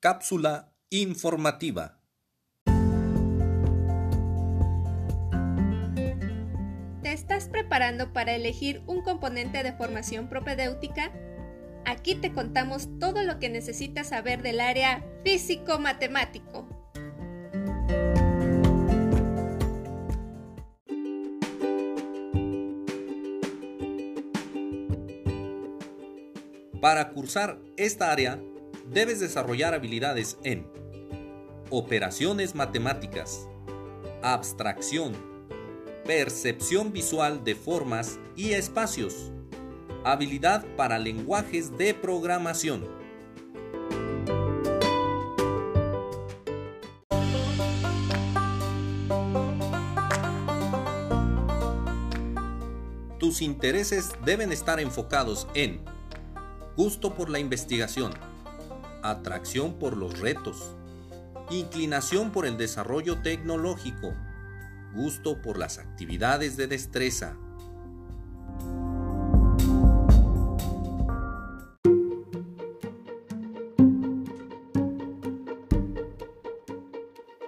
Cápsula informativa. ¿Te estás preparando para elegir un componente de formación propedéutica? Aquí te contamos todo lo que necesitas saber del área físico-matemático. Para cursar esta área, debes desarrollar habilidades en operaciones matemáticas, abstracción, percepción visual de formas y espacios, habilidad para lenguajes de programación. Tus intereses deben estar enfocados en gusto por la investigación, atracción por los retos, inclinación por el desarrollo tecnológico, gusto por las actividades de destreza.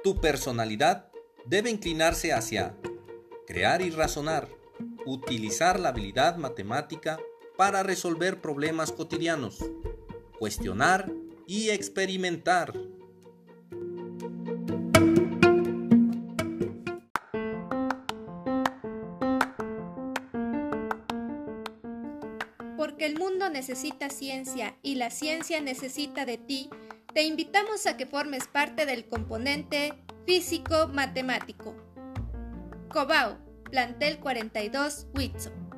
Tu personalidad debe inclinarse hacia crear y razonar, utilizar la habilidad matemática para resolver problemas cotidianos, cuestionar y experimentar. Porque el mundo necesita ciencia y la ciencia necesita de ti, te invitamos a que formes parte del componente físico-matemático. Cobao, plantel 42, Whitson.